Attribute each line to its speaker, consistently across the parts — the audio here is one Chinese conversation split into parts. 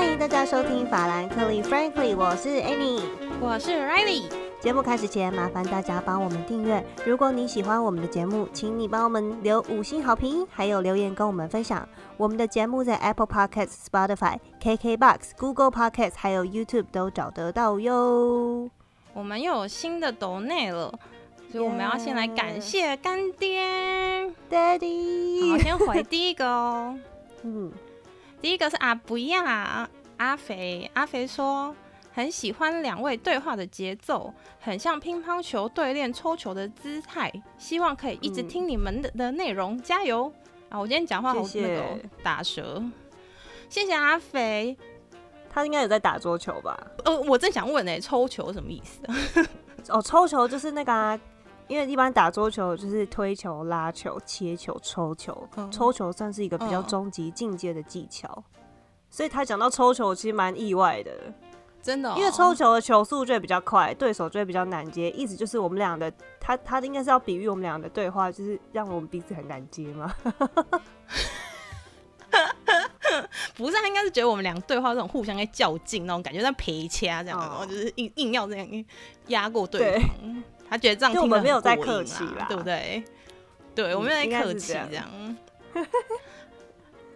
Speaker 1: 欢迎大家收听法兰克利 Frankly，我是 Annie，
Speaker 2: 我是 Riley。
Speaker 1: 节目开始前，麻烦大家帮我们订阅。如果你喜欢我们的节目，请你帮我们留五星好评，还有留言跟我们分享。我们的节目在 Apple Podcasts、Spotify、KKBox、Google Podcasts 还有 YouTube 都找得到哟。
Speaker 2: 我们又有新的抖内了，所以我们要先来感谢干爹
Speaker 1: Daddy。
Speaker 2: 好，先回第一个哦。嗯。第一个是阿不亚阿肥，阿肥说很喜欢两位对话的节奏，很像乒乓球对练抽球的姿态，希望可以一直听你们的的内容，加油啊！我今天讲话好那个打舌，谢谢阿肥，
Speaker 1: 他应该有在打桌球吧？
Speaker 2: 呃，我正想问呢，抽球什么意思？
Speaker 1: 哦，抽球就是那个。因为一般打桌球就是推球、拉球、切球、抽球，抽球算是一个比较终极进阶的技巧，所以他讲到抽球，其实蛮意外的，
Speaker 2: 真的，
Speaker 1: 因为抽球的球速就会比较快，对手就会比较难接，意思就是我们俩的，他他应该是要比喻我们俩的对话，就是让我们彼此很难接吗？
Speaker 2: 不是，他应该是觉得我们俩对话这种互相在较劲那种感觉，在陪掐这样，然后就是硬硬要这样压过对方。他觉得这样听
Speaker 1: 没有
Speaker 2: 在
Speaker 1: 客气啦，
Speaker 2: 对不对？对，我们在客气这样。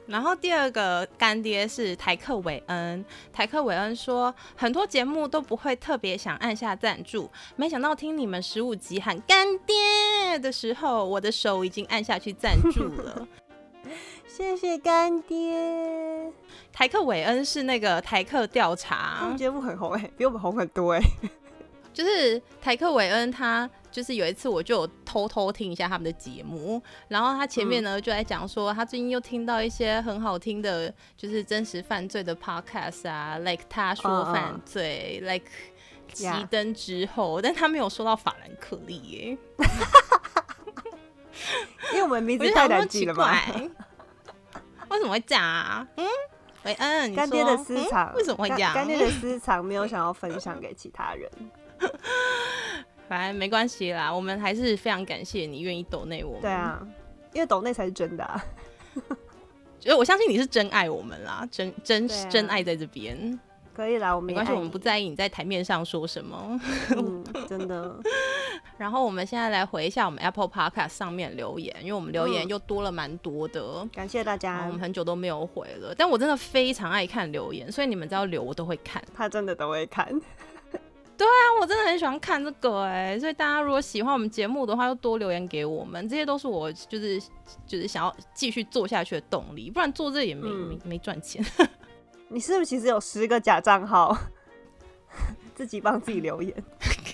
Speaker 2: 然后第二个干爹是台克韦恩，台克韦恩说很多节目都不会特别想按下赞助，没想到听你们十五集喊干爹的时候，我的手已经按下去赞助了。
Speaker 1: 谢谢干爹。
Speaker 2: 台克韦恩是那个台客调查
Speaker 1: 节目很红哎，比我们红很多哎。
Speaker 2: 就是台克韦恩，他就是有一次我就偷偷听一下他们的节目，然后他前面呢就在讲说，他最近又听到一些很好听的，就是真实犯罪的 podcast 啊，like 他说犯罪，like 熄灯之后，但他没有说到法兰克利耶，
Speaker 1: 因为我们名字太难记了嘛，
Speaker 2: 为什么会这样啊？嗯，韦恩，
Speaker 1: 干爹的私藏
Speaker 2: 为什么会这样？
Speaker 1: 干爹的私藏没有想要分享给其他人。
Speaker 2: 反正没关系啦，我们还是非常感谢你愿意抖内我们。
Speaker 1: 对啊，因为抖内才是真的。
Speaker 2: 所 以我相信你是真爱我们啦，真真真爱在这边。
Speaker 1: 可以啦，我们
Speaker 2: 没关系，我们不在意你在台面上说什么。
Speaker 1: 真的。
Speaker 2: 然后我们现在来回一下我们 Apple Podcast 上面留言，因为我们留言又多了蛮多的。
Speaker 1: 感谢大家，
Speaker 2: 我们很久都没有回了，但我真的非常爱看留言，所以你们只要留我都会看。
Speaker 1: 他真的都会看。
Speaker 2: 对啊，我真的很喜欢看这个哎，所以大家如果喜欢我们节目的话，就多留言给我们，这些都是我就是就是想要继续做下去的动力，不然做这也没没没赚钱。
Speaker 1: 你是不是其实有十个假账号，自己帮自己留言？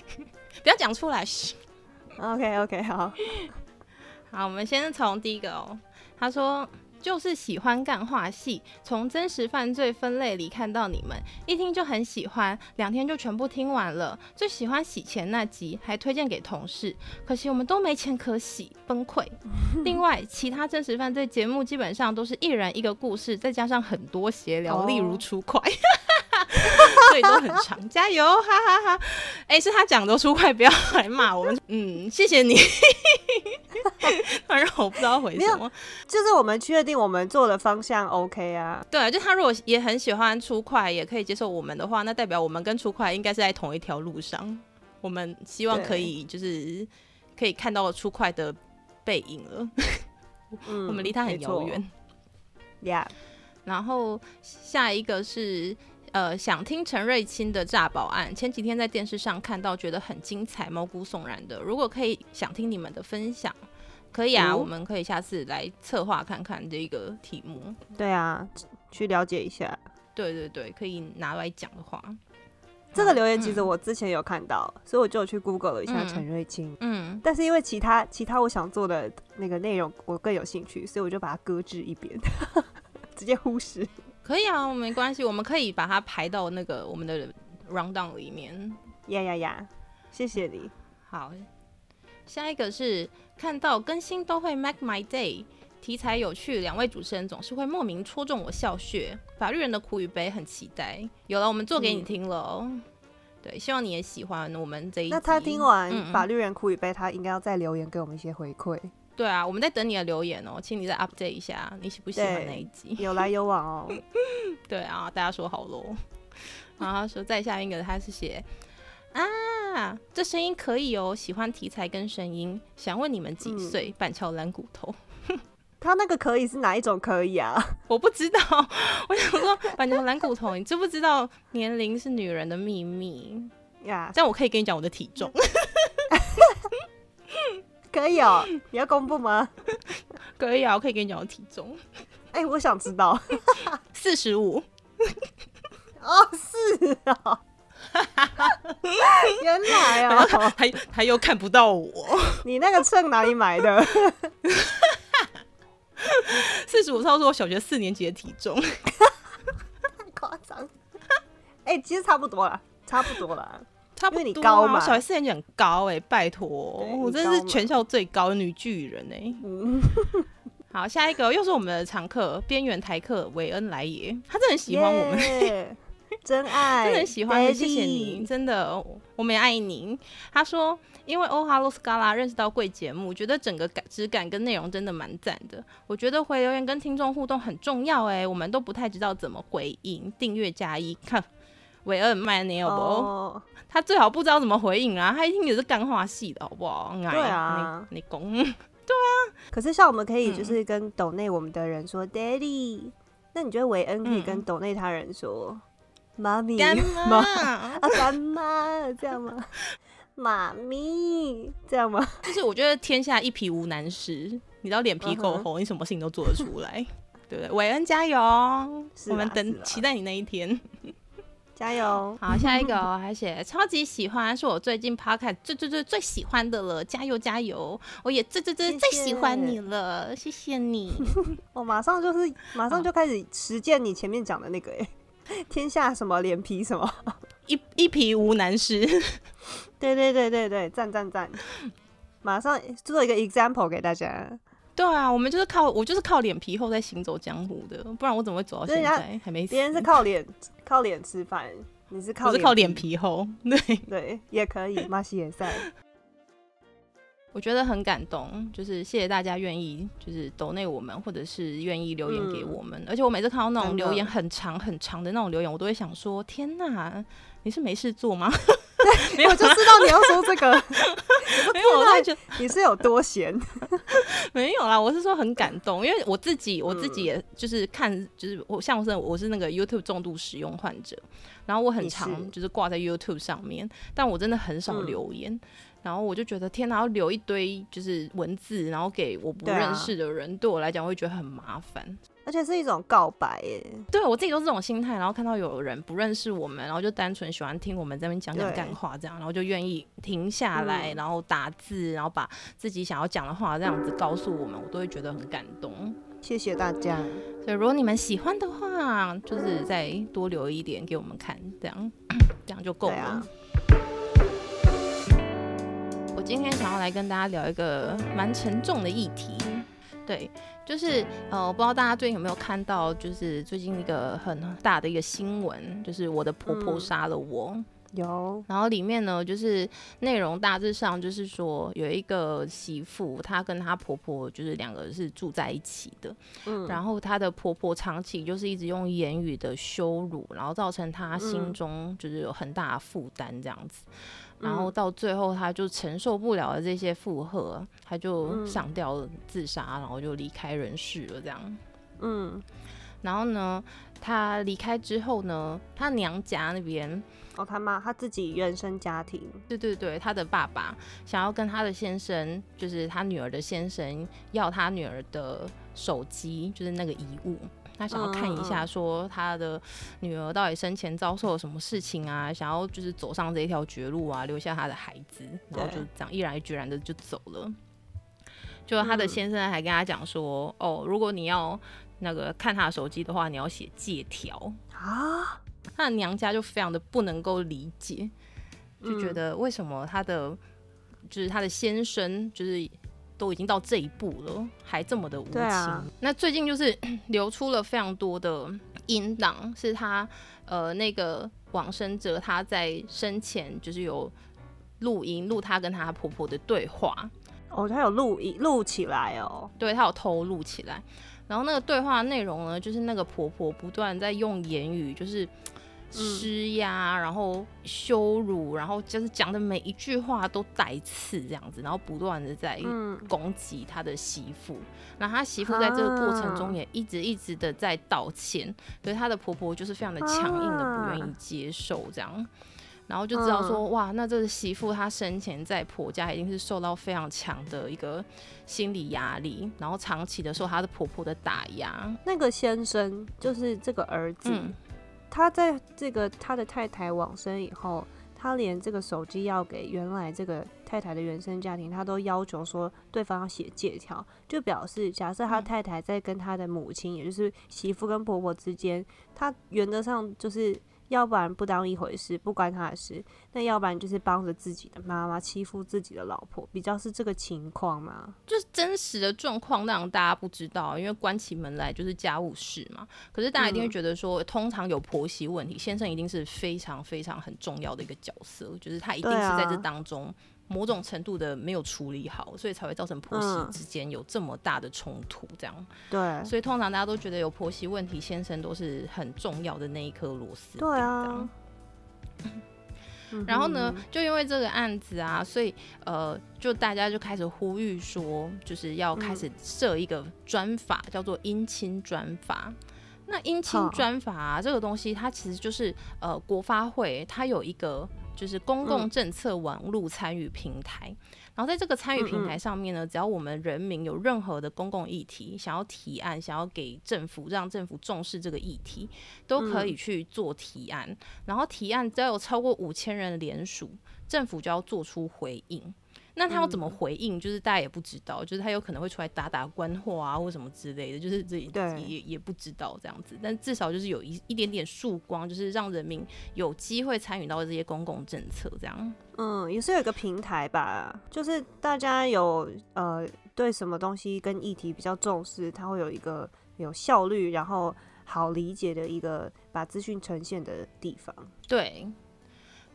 Speaker 2: 不要讲出来。
Speaker 1: OK OK，好，
Speaker 2: 好，我们先从第一个哦，他说。就是喜欢干话戏，从真实犯罪分类里看到你们，一听就很喜欢，两天就全部听完了。最喜欢洗钱那集，还推荐给同事，可惜我们都没钱可洗，崩溃。另外，其他真实犯罪节目基本上都是一人一个故事，再加上很多闲聊，例如出快。所以都很长，加油，哈哈哈！哎，是他讲的出快，不要来骂我们。嗯，谢谢你。反正我不知道回什么，
Speaker 1: 就是我们确定我们做的方向 OK 啊。
Speaker 2: 对啊，就他如果也很喜欢出快，也可以接受我们的话，那代表我们跟出快应该是在同一条路上。我们希望可以就是可以看到出快的背影了。嗯，我们离他很遥远。
Speaker 1: Yeah。
Speaker 2: 然后下一个是。呃，想听陈瑞清的诈保案，前几天在电视上看到，觉得很精彩，毛骨悚然的。如果可以，想听你们的分享，可以啊，我们可以下次来策划看看这个题目。
Speaker 1: 对啊，去了解一下。
Speaker 2: 对对对，可以拿来讲的话，
Speaker 1: 这个留言其实我之前有看到，所以我就去 Google 了一下陈瑞清。嗯，但是因为其他其他我想做的那个内容我更有兴趣，所以我就把它搁置一边，直接忽视。
Speaker 2: 可以啊，没关系，我们可以把它排到那个我们的 rundown 里面。
Speaker 1: 呀呀呀，谢谢你。
Speaker 2: 好，下一个是看到更新都会 make my day，题材有趣，两位主持人总是会莫名戳中我笑穴。法律人的苦与悲很期待，有了，我们做给你听了。对，希望你也喜欢我们这一。
Speaker 1: 那他听完法律人苦与悲，他应该要再留言给我们一些回馈。
Speaker 2: 对啊，我们在等你的留言哦，请你再 update 一下，你喜不喜欢
Speaker 1: 对
Speaker 2: 那一集？
Speaker 1: 有来有往哦。
Speaker 2: 对啊，大家说好喽。然后他说再下一个，他是写啊，这声音可以哦，喜欢题材跟声音，想问你们几岁？板桥蓝骨头，
Speaker 1: 他那个可以是哪一种可以啊？
Speaker 2: 我不知道。我想说板桥蓝骨头，你知不知道年龄是女人的秘密？
Speaker 1: 呀，
Speaker 2: 这样我可以跟你讲我的体重，
Speaker 1: 可以哦。你要公布吗？
Speaker 2: 可以啊，我可以跟你讲我体重，
Speaker 1: 哎、我想知道。
Speaker 2: 四十五。
Speaker 1: 哦，是哦。原来哦，
Speaker 2: 他他又看不到我，
Speaker 1: 你那个秤哪里买的？
Speaker 2: 四十五超是我小学四年级的体重。
Speaker 1: 太夸张。哎、其实差不多啦，差不多啦。
Speaker 2: 差不多、啊，
Speaker 1: 因为你高嘛
Speaker 2: 我小学四年级很高哎、拜托，我真是全校最高的女巨人哎、
Speaker 1: 嗯，
Speaker 2: 好，下一个又是我们的常客，边缘台客韦恩来也，他真的很喜欢我们，
Speaker 1: 耶 真爱，
Speaker 2: 真的很喜欢谢谢你，真的，我们也爱你。他说，因为欧哈洛斯卡拉认识到贵节目，觉得整个感质感跟内容真的蛮赞的。我觉得回留言跟听众互动很重要哎、我们都不太知道怎么回应，订阅加一看。韦恩麦尼尔不？
Speaker 1: 哦，
Speaker 2: 他最好不知道怎么回应啊！他一听也是干话系的，好不好？对
Speaker 1: 啊，
Speaker 2: 你你讲，
Speaker 1: 可是像我们可以
Speaker 2: 嗯
Speaker 1: 就是跟抖内我们的人说、Daddy，那你觉得韦恩可以跟
Speaker 2: 嗯
Speaker 1: 抖内他人说妈咪
Speaker 2: 干
Speaker 1: 妈？啊干妈这样吗？妈咪这样吗？
Speaker 2: 就是我觉得天下一匹无难事，你知道脸皮够
Speaker 1: 嗯
Speaker 2: 厚，你什么事情都做得出来，对不对？韦恩加油！我们等期待你那一天。
Speaker 1: 加油！
Speaker 2: 好，下一个哦，还写超级喜欢，是我最近 podcast 最最最最喜欢的了，加油加油！我也最最最
Speaker 1: 谢
Speaker 2: 最喜欢你了，谢谢你。
Speaker 1: 我马上就是马上就开始实践你前面讲的那个哎、天下什么脸皮什么？
Speaker 2: 一一皮无难事，
Speaker 1: 对对对对对，赞赞赞！马上做一个 example 给大家。
Speaker 2: 对啊，我们就是靠我就是靠脸皮厚在行走江湖的，不然我怎么会走到现在还没死？
Speaker 1: 别人是靠脸靠脸吃饭，你是靠
Speaker 2: 我是靠脸，皮厚，对，
Speaker 1: 对，也可以，马西也赛。
Speaker 2: 我觉得很感动，就是谢谢大家愿意就是抖内我们，或者是愿意留言给我们。而且我每次看到那种留言很长很长的那种留言，我都会想说：天哪，你是没事做吗？没有，
Speaker 1: 我就知道你要说这个，
Speaker 2: 没有，我都会觉得
Speaker 1: 你是有多闲？
Speaker 2: 没有啦。我是说很感动，因为我自己我自
Speaker 1: 嗯
Speaker 2: 己也就是看，就是我像是我是那个 YouTube 重度使用患者，然后我很常就是挂在 YouTube 上面，但我真的很少
Speaker 1: 嗯
Speaker 2: 留言。然后我就觉得天哪，要留一堆就是文字，然后给我不认识的人，对我来讲会觉得很麻烦。
Speaker 1: 而且是一种告白耶。
Speaker 2: 对我自己都是这种心态，然后看到有人不认识我们，然后就单纯喜欢听我们这边讲讲干话这样，然后就愿意停下来，
Speaker 1: 嗯
Speaker 2: 然后打字，然后把自己想要讲的话这样子告诉我们，我都会觉得很感动。
Speaker 1: 谢谢大家。
Speaker 2: 所以如果你们喜欢的话，就是再多留一点给我们看，这样 这样就够了。我今天想要来跟大家聊一个蛮沉重的议题，对，就是呃，我不知道大家最近有没有看到，就是最近一个很大的一个新闻，就是我的婆婆
Speaker 1: 嗯
Speaker 2: 杀了我。
Speaker 1: 有。
Speaker 2: 然后里面呢，就是内容大致上就是说，有一个媳妇，她跟她婆婆就是两个是住在一起的，
Speaker 1: 嗯，
Speaker 2: 然后她的婆婆长期就是一直用言语的羞辱，然后造成她心
Speaker 1: 嗯。
Speaker 2: 中就是有很大的负担这样子。
Speaker 1: 嗯
Speaker 2: 然后到最后，他就承受不了的这些负荷，他就
Speaker 1: 嗯
Speaker 2: 上吊自杀，然后就离开人世了这样。
Speaker 1: 嗯，
Speaker 2: 然后呢，他离开之后呢，他娘家那边
Speaker 1: 哦，他妈他自己原生家庭，
Speaker 2: 对对对，他的爸爸想要跟他的先生，就是他女儿的先生，要他女儿的手机，就是那个遗物。他想要看一下，说他的女儿到底生前遭受了什么事情啊？想要就是走上这一条绝路啊，留下他的孩子，然后就这样毅然决然的就走了。就他的
Speaker 1: 嗯
Speaker 2: 先生还跟他讲说，哦，如果你要那个看他的手机的话，你要写借条。
Speaker 1: 啊，
Speaker 2: 他的娘家就非常的不能够理解，就觉
Speaker 1: 嗯
Speaker 2: 得为什么他的、就是他的先生就是都已经到这一步了，还这么的无情。
Speaker 1: 对啊
Speaker 2: 那最近就是 流出了非常多的音档，是他呃那个往生者他在生前就是有录音录他跟他婆婆的对话。
Speaker 1: 哦，他有录音录起来哦，
Speaker 2: 对他有偷录起来。然后那个对话内容呢，就是那个婆婆不断在用言语，就是施压，然后羞辱，然后就是讲的每一句话都带刺这样子，然后不断的在攻击他的媳妇。那他媳妇在这个过程中也一直一直的在道歉，所以他的婆婆就是非常的强硬的不愿意接受这样。然后就知道说，哇，那这个媳妇她生前在婆家一定是受到非常强的一个心理压力，然后长期的受她的婆婆的打压。
Speaker 1: 那个先生就是这个儿子，他在这个他的太太往生以后，他连这个手机要给原来这个太太的原生家庭，他都要求说对方要写借条，就表示假设他太太在跟他的母亲，也就是媳妇跟婆婆之间，他原则上就是。要不然不当一回事，不关他的事；那要不然就是帮着自己的妈妈欺负自己的老婆，比较是这个情况吗？
Speaker 2: 就是真实的状况，让大家不知道，因为关起门来就是家务事嘛。可是大家一定会觉得说，通常有婆媳问题，先生一定是非常非常很重要的一个角色，就是他一定是在这当中。某种程度的没有处理好，所以才会造成婆媳之间有这么大的冲突。这样，
Speaker 1: 对，
Speaker 2: 所以通常大家都觉得有婆媳问题，先生都是很重要的那一颗螺丝。
Speaker 1: 对啊。
Speaker 2: 然后呢，就因为这个案子啊，所以呃，就大家就开始呼吁说，就是要开始设一个专法，叫做姻亲专法。那姻亲专法这个东西，它其实就是呃，国发会它有一个。就是公共政策网络参与平台，然后在这个参与平台上面呢，只要我们人民有任何的公共议题想要提案，想要给政府让政府重视这个议题，都可以去做提案。然后提案只要有超过五千人联署，政府就要做出回应。那他要怎么回应？就是大家也不知道，就是他有可能会出来打打官话啊，或什么之类的，就是这也也不知道这样子。但至少就是有一一点点曙光，就是让人民有机会参与到这些公共政策这样。
Speaker 1: 嗯，也是有一个平台吧，就是大家有呃对什么东西跟议题比较重视，它会有一个有效率，然后好理解的一个把资讯呈现的地方。
Speaker 2: 对。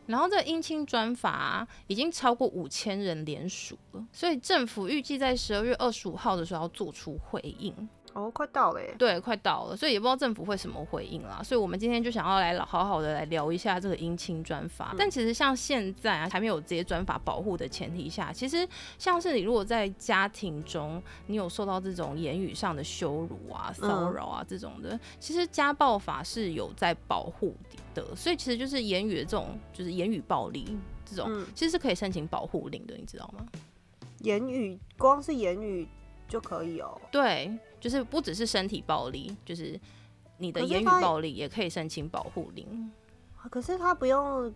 Speaker 2: 然后这姻亲专法已经超过五千人联署了，所以政府预计在十二月二十五号的时候要做出回应。
Speaker 1: 哦，快到了耶！
Speaker 2: 对，快到了，所以也不知道政府会什么回应啦。所以我们今天就想要来好好的来聊一下这个姻亲专法。但其实像现在啊，还没有这些专法保护的前提下，其实像是你如果在家庭中，你有受到这种言语上的羞辱啊、骚扰啊这种的，其实家暴法是有在保护的。所以其实就是言语的这种，就是言语暴力这种，其实是可以申请保护令的，你知道吗？
Speaker 1: 言语光是言语就可以哦。
Speaker 2: 对。就是不只是身体暴力，就是你的言语暴力也可以申请保护令。
Speaker 1: 可是他不用，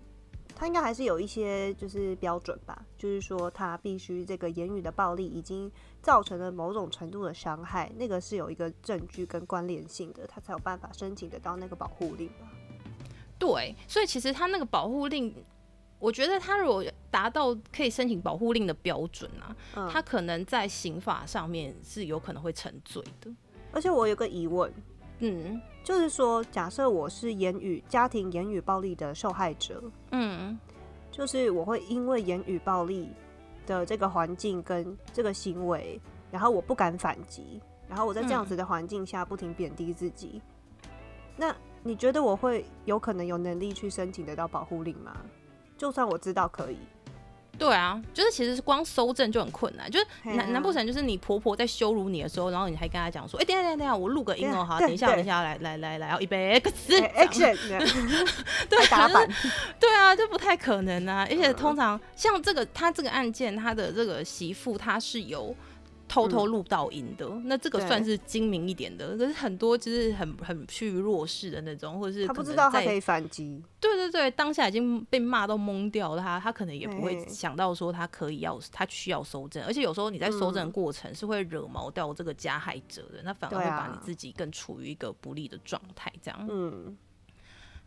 Speaker 1: 他应该还是有一些就是标准吧？就是说他必须这个言语的暴力已经造成了某种程度的伤害，那个是有一个证据跟关联性的，他才有办法申请得到那个保护令吧？
Speaker 2: 对，所以其实他那个保护令。我觉得他如果达到可以申请保护令的标准啊，他可能在刑法上面是有可能会成罪的。
Speaker 1: 而且我有个疑问，嗯，就是说，假设我是言语家庭言语暴力的受害者，嗯，就是我会因为言语暴力的这个环境跟这个行为，然后我不敢反击，然后我在这样子的环境下不停贬低自己，那你觉得我会有可能有能力去申请得到保护令吗？就算我知道可以，
Speaker 2: 对啊，就是其实是光搜证就很困难。就是难难不成就是你婆婆在羞辱你的时候，然后你还跟她讲说：“哎，等下等下等下，我录个音哦，好，等一下等一下，来来来来，要预备
Speaker 1: X，
Speaker 2: 对
Speaker 1: 打板，
Speaker 2: 对啊，这不太可能啊。而且通常像这个他这个案件，他的这个媳妇她是有。偷偷录到音的，那这个算是精明一点的。可是很多就是很很趋于弱势的那种，或者是
Speaker 1: 他不知道他可以反击。
Speaker 2: 对对对，当下已经被骂到懵掉了，他他可能也不会想到说他可以要他需要收证，而且有时候你在收证过程是会惹毛掉这个加害者的，那反而会把你自己更处于一个不利的状态，这样。嗯。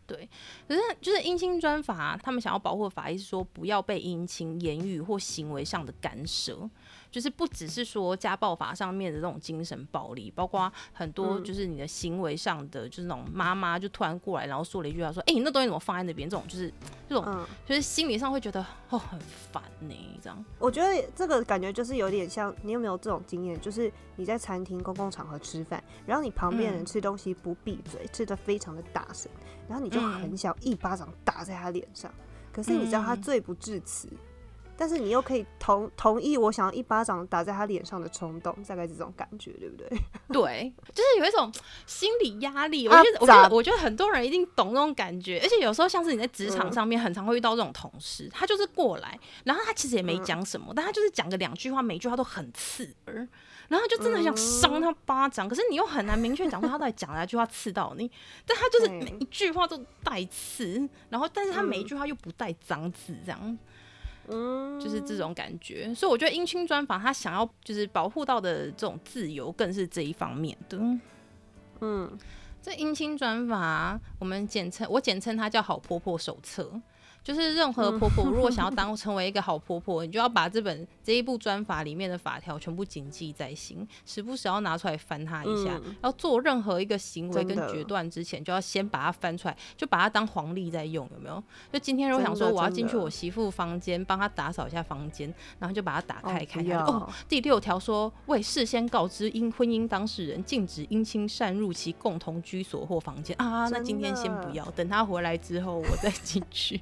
Speaker 2: 对，可是就是姻亲专法，他们想要保护的法医是说，不要被姻亲言语或行为上的干涉。就是不只是说家暴法上面的这种精神暴力，包括很多就是你的行为上的，就是那种妈妈就突然过来，然后说了一句话说：“哎，你那东西怎么放在那边？”这种就是这种，就是心理上会觉得哦很烦呢。这样，
Speaker 1: 我觉得这个感觉就是有点像，你有没有这种经验？就是你在餐厅公共场合吃饭，然后你旁边人吃东西不闭嘴，吃的非常的大声，然后你就很想一巴掌打在他脸上。可是你知道他罪不至此，但是你又可以同同意我想要一巴掌打在他脸上的冲动，大概这种感觉，对不对？
Speaker 2: 对，就是有一种心理压力。我觉得，我觉得，我觉得很多人一定懂那种感觉。而且有时候像是你在职场上面，很常会遇到这种同事，他就是过来，然后他其实也没讲什么，但他就是讲个两句话，每句话都很刺耳。然后就真的很想扇他巴掌，可是你又很难明确讲出他到底讲哪句话刺到你，但他就是每一句话都带刺，然后但是他每一句话又不带脏字，这样，嗯，就是这种感觉。所以我觉得英青专访他想要就是保护到的这种自由，更是这一方面的。嗯，这英青专法我们简称我简称它叫好婆婆手册。就是任何婆婆如果想要当成为一个好婆婆，你就要把这本这一部专法里面的法条全部谨记在心，时不时要拿出来翻它一下。要做任何一个行为跟决断之前，就要先把它翻出来，就把它当黄历在用，有没有？就今天如果想说我要进去我媳妇房间帮她打扫一下房间，然后就把它打开看一下。哦，第六条说未事先告知因婚姻当事人，禁止姻亲擅入其共同居所或房间啊。那今天先不要，等他回来之后我再进去。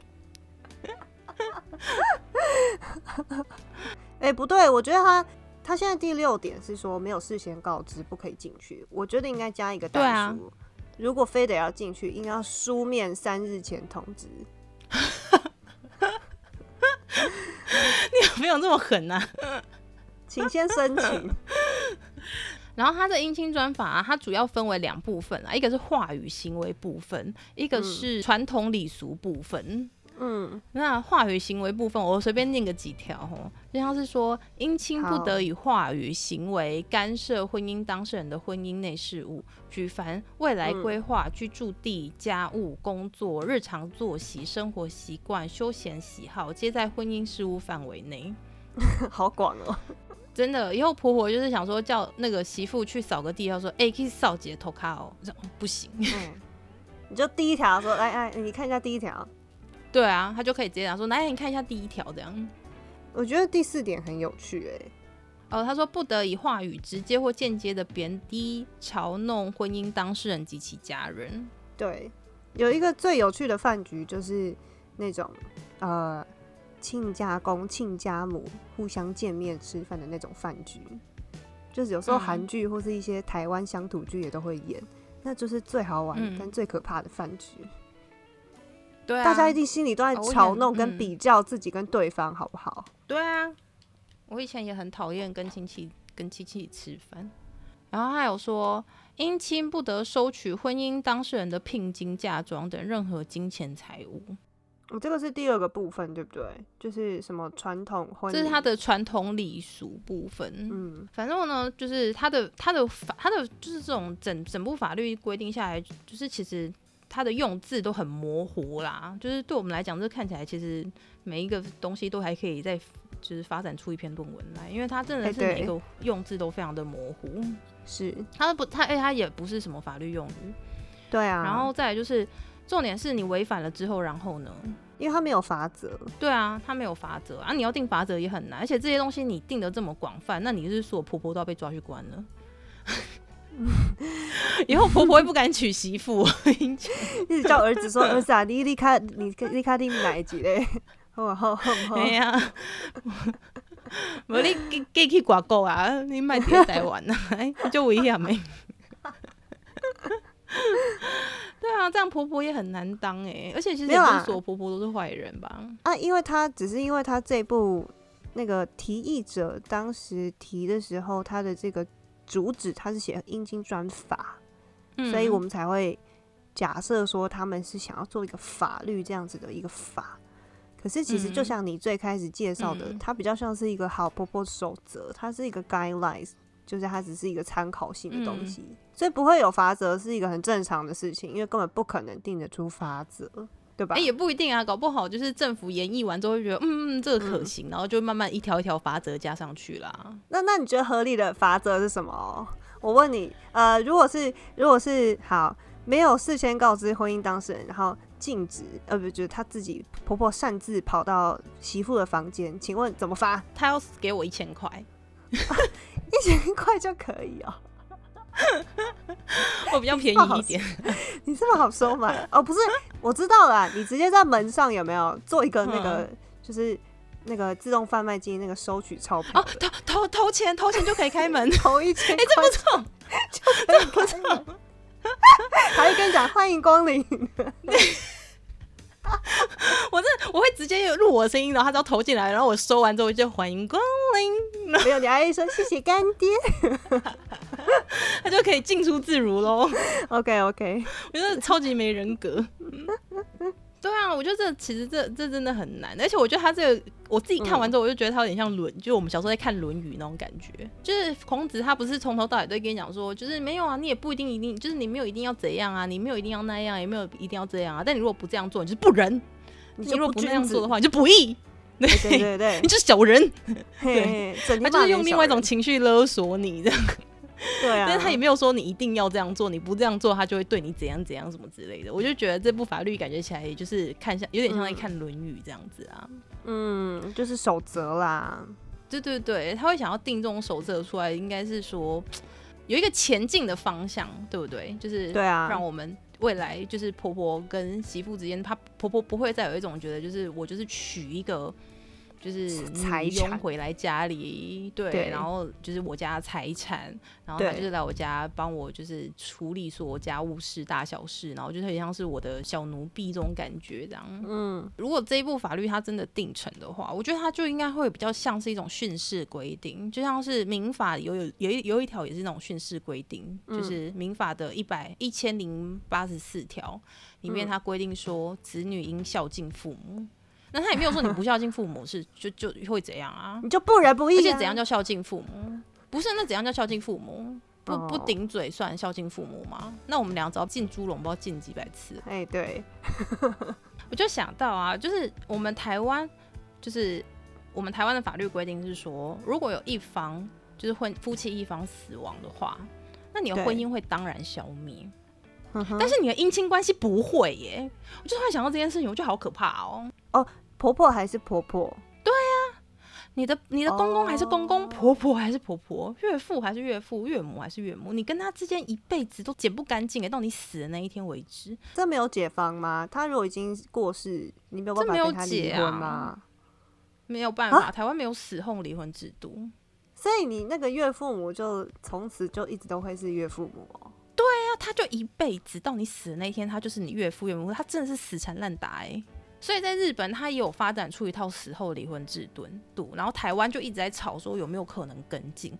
Speaker 1: 哎，不对，我觉得他他现在第六点是说没有事先告知不可以进去，我觉得应该加一个代书，如果非得要进去，应该要书面三日前通知。
Speaker 2: 你有没有这么狠呢？
Speaker 1: 请先申请。
Speaker 2: 然后他的姻亲专法啊，它主要分为两部分啊，一个是话语行为部分，一个是传统礼俗部分。嗯，那话语行为部分，我随便念个几条哦，就像是说，姻亲不得以话语行为干涉婚姻当事人的婚姻内事务，举凡未来规划、居住地、家务、工作、日常作息、生活习惯、休闲喜好，皆在婚姻事务范围内。
Speaker 1: 好广哦，
Speaker 2: 真的，以后婆婆就是想说叫那个媳妇去扫个地，要说哎，可以扫姐头卡哦，不行。嗯，
Speaker 1: 你就第一条说，来哎，你看一下第一条。
Speaker 2: 对啊，他就可以直接讲说：“来，你看一下第一条，这样。”
Speaker 1: 我觉得第四点很有趣，哎，
Speaker 2: 哦，他说不得以话语直接或间接的贬低、嘲弄婚姻当事人及其家人。
Speaker 1: 对，有一个最有趣的饭局，就是那种呃亲家公、亲家母互相见面吃饭的那种饭局，就是有时候韩剧或是一些台湾乡土剧也都会演，那就是最好玩但最可怕的饭局。
Speaker 2: 对啊，
Speaker 1: 大家一定心里都在嘲弄跟比较自己跟对方，好不好？
Speaker 2: 对啊，我以前也很讨厌跟亲戚跟亲戚吃饭，然后还有说，姻亲不得收取婚姻当事人的聘金、嫁妆等任何金钱财物。
Speaker 1: 我这个是第二个部分，对不对？就是什么传统婚，
Speaker 2: 这是他的传统礼俗部分。嗯，反正呢，就是他的他的法，他的就是这种整整部法律规定下来，就是其实。它的用字都很模糊啦，就是对我们来讲，这看起来其实每一个东西都还可以再就是发展出一篇论文来，因为它真的是每一个用字都非常的模糊。
Speaker 1: 是，
Speaker 2: 它不，它哎，它也不是什么法律用语。
Speaker 1: 对啊。
Speaker 2: 然后再来就是，重点是你违反了之后，然后呢？
Speaker 1: 因为它没有法则。
Speaker 2: 对啊，它没有法则啊，你要定法则也很难，而且这些东西你定的这么广泛，那你是说婆婆都要被抓去关了？以后婆婆会不敢娶媳妇，
Speaker 1: 一直叫儿子说：“儿子啊，你你看你你看听哪一集嘞？” 好好好，
Speaker 2: 哎呀，无你给给去挂钩啊！你买点台湾啊，哎，就危险没？对啊，这样婆婆也很难当哎，而且其实不是所有婆婆都是坏人吧？
Speaker 1: 啊，因为她只是因为她这部那个提议者当时提的时候，她的这个。主旨他是写阴茎专法，所以我们才会假设说他们是想要做一个法律这样子的一个法。可是其实就像你最开始介绍的，它比较像是一个好婆婆守则，它是一个 guidelines，就是它只是一个参考性的东西，所以不会有法则是一个很正常的事情，因为根本不可能定得出法则。对吧？
Speaker 2: 哎、也不一定啊，搞不好就是政府研议完之后会觉得，嗯，嗯这个可行，然后就慢慢一条一条法则加上去啦。
Speaker 1: 那那你觉得合理的法则是什么？我问你，呃，如果是如果是好没有事先告知婚姻当事人，然后禁止呃不就是她自己婆婆擅自跑到媳妇的房间，请问怎么罚？
Speaker 2: 她要给我一千块，
Speaker 1: 一千块就可以哦、
Speaker 2: 我比较便宜一点。
Speaker 1: 你这么好收买哦？不是，我知道了啊，你直接在门上有没有做一个那个，就是那个自动贩卖机那个收取钞票
Speaker 2: 哦，投投投钱，投钱就可以开门。
Speaker 1: 投一千
Speaker 2: 哎、这
Speaker 1: 块
Speaker 2: 不错，
Speaker 1: 就可以开门，还会跟你讲欢迎光临。
Speaker 2: 我这我会直接录我的声音，然后他只要投进来，然后我收完之后就欢迎光临，
Speaker 1: 没有，你还说谢谢干爹。
Speaker 2: 他就可以进出自如喽。
Speaker 1: OK OK，
Speaker 2: 我觉得超级没人格。对啊，我觉得这其实这这真的很难，而且我觉得他这个我自己看完之后，我就觉得他有点像《论》，就是我们小时候在看《论语》那种感觉。就是孔子他不是从头到尾都会跟你讲说，就是没有啊，你也不一定一定，就是你没有一定要怎样啊，你没有一定要那样，也没有一定要这样啊。但你如果不这样做，你就是不仁；
Speaker 1: 你就
Speaker 2: 如果不那样做的话，你就不义。对
Speaker 1: 对对对
Speaker 2: 你，就是小人。
Speaker 1: 嘿嘿，整天
Speaker 2: 他就是用另外一种情绪勒索你这样。
Speaker 1: 对啊，
Speaker 2: 但是他也没有说你一定要这样做，你不这样做，他就会对你怎样怎样什么之类的。我就觉得这部法律感觉起来也就是看像有点像在看《论语》这样子啊。
Speaker 1: 嗯，就是守则啦。
Speaker 2: 对对对，他会想要定这种守则出来，应该是说有一个前进的方向，对不对？就是
Speaker 1: 对啊
Speaker 2: 让我们未来就是婆婆跟媳妇之间，她婆婆不会再有一种觉得就是我就是娶一个。就是
Speaker 1: 财产。
Speaker 2: 佣回来家里，对，
Speaker 1: 对。
Speaker 2: 然后就是我家的财产，然后他就是来我家帮我就是处理所有家务事大小事，然后就是很像是我的小奴婢这种感觉这样。
Speaker 1: 嗯，
Speaker 2: 如果这一部法律它真的定成的话，我觉得它就应该会比较像是一种训示规定，就像是民法有有有一有一条也是那种训示规定，
Speaker 1: 嗯。
Speaker 2: 就是民法的一百一千零八十四条里面
Speaker 1: 嗯。
Speaker 2: 它规定说子女应孝敬父母。那他也没有说你不孝敬父母是就就会怎样啊？
Speaker 1: 你就不仁不义、啊，
Speaker 2: 而且怎样叫孝敬父母？不是，那怎样叫孝敬父母？不不
Speaker 1: 哦
Speaker 2: 顶嘴算孝敬父母吗？那我们俩只要进猪笼，不知道进几百次。
Speaker 1: 哎，对，
Speaker 2: 我就想到啊，就是我们台湾，就是我们台湾的法律规定是说，如果有一方就是婚夫妻一方死亡的话，那你的婚姻会当然消灭，但是你的姻亲关系不会耶。我就突然想到这件事情，我觉得好可怕哦哦。
Speaker 1: 婆婆还是婆婆，对呀
Speaker 2: 你的你的公公还是公公，
Speaker 1: 哦
Speaker 2: 婆婆还是婆婆，岳父还是岳父，岳母还是岳母，你跟他之间一辈子都剪不干净哎，到你死的那一天为止。
Speaker 1: 这没有解方吗？他如果已经过世，你没有办法跟他离
Speaker 2: 解啊
Speaker 1: 婚吗？
Speaker 2: 没有办法，
Speaker 1: 啊
Speaker 2: 台湾没有死后离婚制度。
Speaker 1: 所以你那个岳父母就从此就一直都会是岳父母哦。
Speaker 2: 那他就一辈子到你死的那一天，他就是你岳父岳母，他真的是死缠烂打哎、所以在日本，他也有发展出一套死后离婚制度，然后台湾就一直在吵说有没有可能跟进。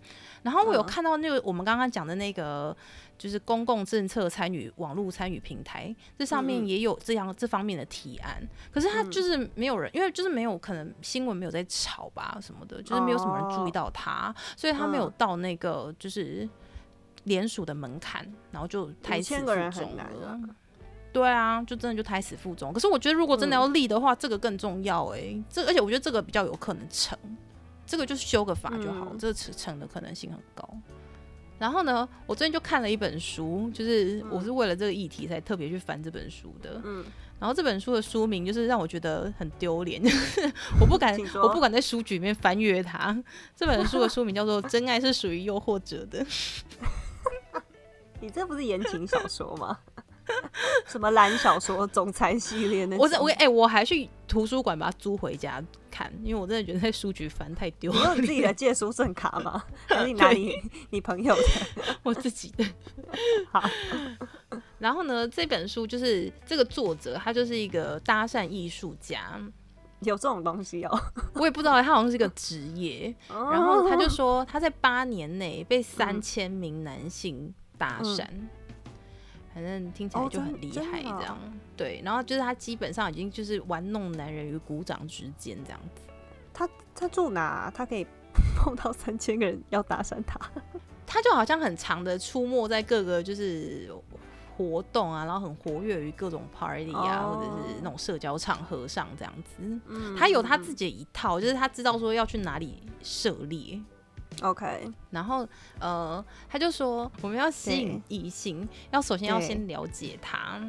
Speaker 2: 然后我有
Speaker 1: 嗯
Speaker 2: 看到那个我们刚刚讲的那个，就是公共政策参与网络参与平台，这上面也有这样这方面的提案。可是他
Speaker 1: 嗯
Speaker 2: 就是没有人，因为就是没有可能新闻没有在吵吧什么的，就是没有什么人注意
Speaker 1: 哦
Speaker 2: 到他，所以他没有
Speaker 1: 嗯
Speaker 2: 到那个就是联署的门槛，然后就胎死
Speaker 1: 5000
Speaker 2: 腹
Speaker 1: 个人很
Speaker 2: 中
Speaker 1: 难
Speaker 2: 了
Speaker 1: 啊。
Speaker 2: 对啊，就真的就胎死腹中。可是我觉得如果真的
Speaker 1: 嗯
Speaker 2: 要立的话，这个更重要哎、这而且我觉得这个比较有可能成，这个就是修个法就好，
Speaker 1: 嗯
Speaker 2: 这个成成的可能性很高。然后呢，我最近就看了一本书，就是我是为了这个议题才特别去翻这本书的。
Speaker 1: 嗯，
Speaker 2: 然后这本书的书名就是让我觉得很丢脸，就是我不敢我不敢在书局里面翻阅它。这本书的书名叫做《真爱是属于诱惑者的》。
Speaker 1: 你这不是言情小说吗？什么蓝小说、总裁系列那种？
Speaker 2: 我在我哎、我还去图书馆把它租回家看，因为我真的觉得在书局翻太丢
Speaker 1: 你有你自己的。借书证卡吗？还是你拿你你朋友的？
Speaker 2: 我自己的。
Speaker 1: 好，
Speaker 2: 然后呢，这本书就是这个作者，他就是一个搭讪艺术家，
Speaker 1: 有这种东西哦。
Speaker 2: 我也不知道他好像是个职业。然
Speaker 1: 然
Speaker 2: 后他就说他在八年内被
Speaker 1: 嗯
Speaker 2: 三千名男性搭讪。反正听起来
Speaker 1: 哦
Speaker 2: 就很厉害，这样、对。然后就是他基本上已经就是玩弄男人于股掌之间这样子。
Speaker 1: 他他住哪？他可以 碰到三千个人要搭讪他。
Speaker 2: 他就好像很长的出没在各个就是活活动啊，然后很活跃于各种 party 啊，
Speaker 1: 哦
Speaker 2: 或者是那种社交场合上这样子。
Speaker 1: 嗯
Speaker 2: 他有他自己的一套，就是他知道说要去哪里涉猎。
Speaker 1: OK，
Speaker 2: 然后，呃，他就说我们要吸引异性，要首先要先了解他。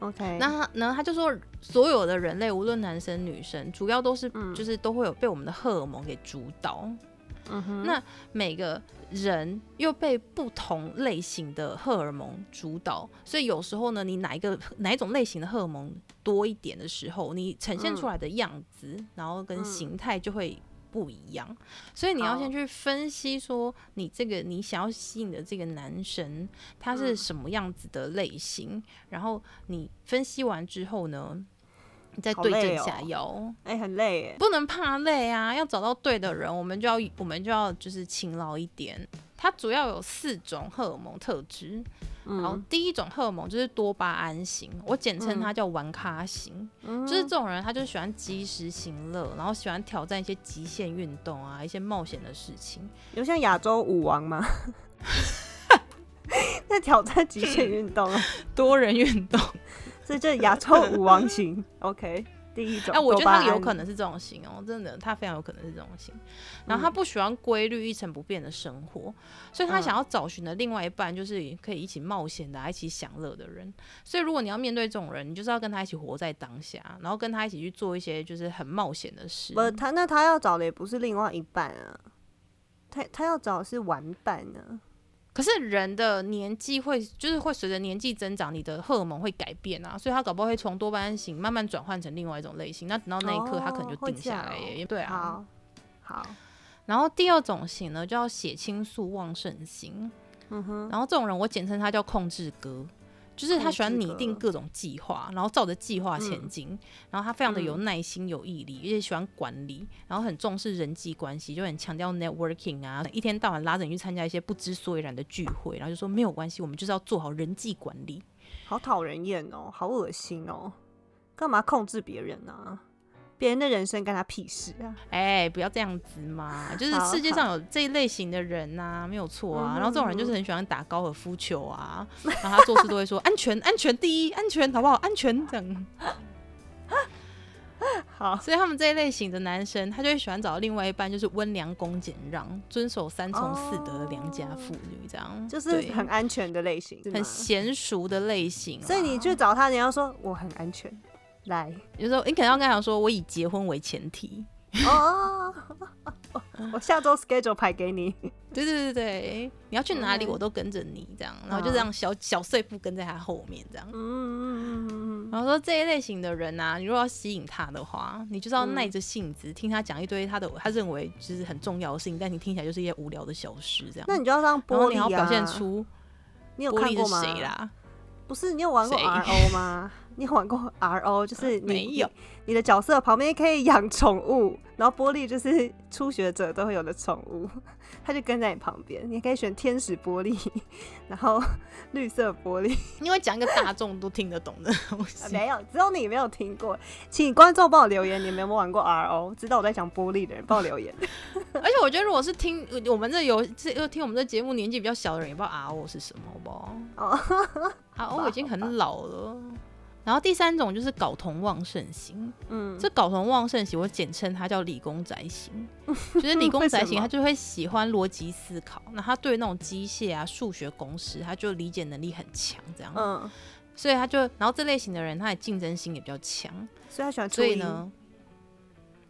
Speaker 1: OK，
Speaker 2: 那他呢，他就说所有的人类，无论男生女生，主要都是、
Speaker 1: 嗯
Speaker 2: 就是都会有被我们的荷尔蒙给主导。
Speaker 1: 嗯哼，
Speaker 2: 那每个人又被不同类型的荷尔蒙主导，所以有时候呢，你哪一个哪一种类型的荷尔蒙多一点的时候，你呈现出来的样子，然后跟
Speaker 1: 嗯
Speaker 2: 形态就会。不一样，所以你要先去分析说，你这个你想要吸引的这个男神，他是
Speaker 1: 嗯
Speaker 2: 什么样子的类型，然后你分析完之后呢，你再对症下药。
Speaker 1: 哎、很累。
Speaker 2: 不能怕累啊，要找到对的人，我们就要我们就要就是勤劳一点。它主要有四种荷尔蒙特质，然后
Speaker 1: 嗯，
Speaker 2: 第一种荷尔蒙就是多巴胺型，我简称它叫玩咖型，就是这种人他就喜欢及时行乐，然后喜欢挑战一些极限运动啊，一些冒险的事情。
Speaker 1: 有像亚洲舞王吗？在挑战极限运动啊，
Speaker 2: 多人运动，
Speaker 1: 所以这亚洲舞王型。OK，第一种。
Speaker 2: 哎、我觉得他有可能是这种型哦，真的，他非常有可能是这种型。然
Speaker 1: 嗯
Speaker 2: 后他不喜欢规律一成不变的生活，所以他
Speaker 1: 嗯
Speaker 2: 想要找寻的另外一半就是可以一起冒险的啊、一起享乐的人。所以如果你要面对这种人，你就是要跟他一起活在当下，然后跟他一起去做一些就是很冒险的事。
Speaker 1: 不，他那他要找的也不是另外一半啊，他他要找的是玩伴呢、
Speaker 2: 可是人的年纪会就是会随着年纪增长，你的荷尔蒙会改变啊，所以他搞不好会从多巴胺型慢慢转换成另外一种类型。那等到那一刻，他可能就定下来耶。对啊。
Speaker 1: 好，好，
Speaker 2: 然后第二种型呢，叫血清素旺盛型。
Speaker 1: 嗯哼，
Speaker 2: 然后这种人我简称他叫控制哥，就是他喜欢拟定各种计划，然后照着计划前
Speaker 1: 嗯
Speaker 2: 进。然后他非常的有
Speaker 1: 嗯
Speaker 2: 耐心、有毅力，而且喜欢管理，然后很重视人际关系，就很强调 networking 啊，一天到晚拉着你去参加一些不知所以然的聚会，然后就说没有关系，我们就是要做好人际管理。
Speaker 1: 好讨人厌哦，好恶心哦，干嘛控制别人呢、别人的人生干他屁事啊！
Speaker 2: 哎，不要这样子嘛！就是世界上有这一类型的人呐、没有错啊。然后这种人就是很喜欢打高尔夫球啊，然后他做事都会说安全，安全第一，安全好不好？安全等。
Speaker 1: 好，
Speaker 2: 所以他们这一类型的男生，他就会喜欢找另外一半，就是温良恭俭让、遵守三从四德的良家妇女，这样
Speaker 1: 就是很安全的类型，
Speaker 2: 很娴熟的类型。
Speaker 1: 所以你去找他，你要说我很安全，来
Speaker 2: 有时候你可能要跟他讲说，我以结婚为前提。
Speaker 1: 哦，我下周 schedule 排给你。
Speaker 2: 对对对对，你要去哪里
Speaker 1: 嗯
Speaker 2: 我都跟着你，这样，然后就这样小小碎步跟在他后面，这样。
Speaker 1: 嗯嗯嗯嗯
Speaker 2: 然后说这一类型的人呐、你如果要吸引他的话，你就是要
Speaker 1: 嗯
Speaker 2: 耐着性子、听他讲一堆他的他认为就是很重要的事情，但你听起来就是一些无聊的小事这样。
Speaker 1: 那你就要让玻璃啊，
Speaker 2: 你要表现出
Speaker 1: 你有看过吗？
Speaker 2: 谁啦？
Speaker 1: 不是，你有玩过 RO 吗？你有玩过 RO？就是你
Speaker 2: 没有
Speaker 1: 你，的角色旁边可以养宠物，然后玻璃就是初学者都会有的宠物，它就跟在你旁边。你可以选天使玻璃，然后绿色玻璃。
Speaker 2: 因为讲一个大众都听得懂的东
Speaker 1: 啊
Speaker 2: 西。
Speaker 1: 没有，只有你没有听过，请观众帮我留言，你们有没有玩过 RO？知道我在讲玻璃的人帮我留言。
Speaker 2: 而且我觉得，如果是听我们这游这又听我们这节目年纪比较小的人，也不知道 RO 是什么，好不好
Speaker 1: 哦，
Speaker 2: ？RO 已经很老了。然后第三种就是睾酮旺盛型，
Speaker 1: 嗯，
Speaker 2: 这睾酮旺盛型我简称它叫理工宅型，就是理工宅型，他就会喜欢逻辑思考，那他对那种机械啊、数学公式，他就理解能力很强，这样，
Speaker 1: 嗯，
Speaker 2: 所以他就，然后这类型的人，他的竞争心也比较强，
Speaker 1: 所以他喜欢。
Speaker 2: 所以呢，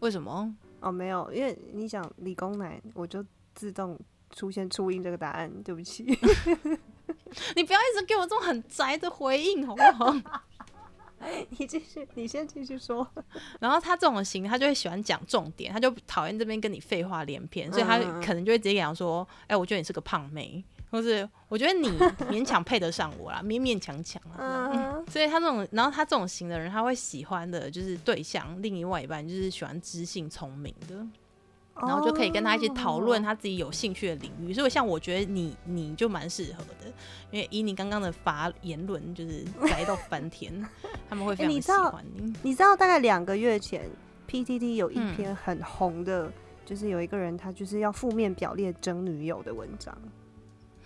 Speaker 2: 为什么？
Speaker 1: 哦，没有，因为你想理工男，我就自动出现初音这个答案，对不起。
Speaker 2: 你不要一直给我这种很宅的回应，好不好？
Speaker 1: 你继续，你先继续说。
Speaker 2: 然后他这种型，他就会喜欢讲重点，他就讨厌这边跟你废话连篇，所以他可能就会直接讲说：“哎、我觉得你是个胖妹，或是我觉得你勉强配得上我啦，勉勉强强啦。
Speaker 1: 嗯，
Speaker 2: 所以他这种，然后他这种型的人，他会喜欢的就是对象，另外一半就是喜欢知性聪明的，然后就可以跟他一起讨论
Speaker 1: 哦。
Speaker 2: 他自己有兴趣的领域。所以像我觉得你你就蛮适合的，因为以你刚刚的发言论，就是宅到翻天，他们会非常喜欢你。
Speaker 1: 你知道，大概两个月前，PTT 有一
Speaker 2: 嗯
Speaker 1: 篇很红的，就是有一个人他就是要负面表列征女友的文章。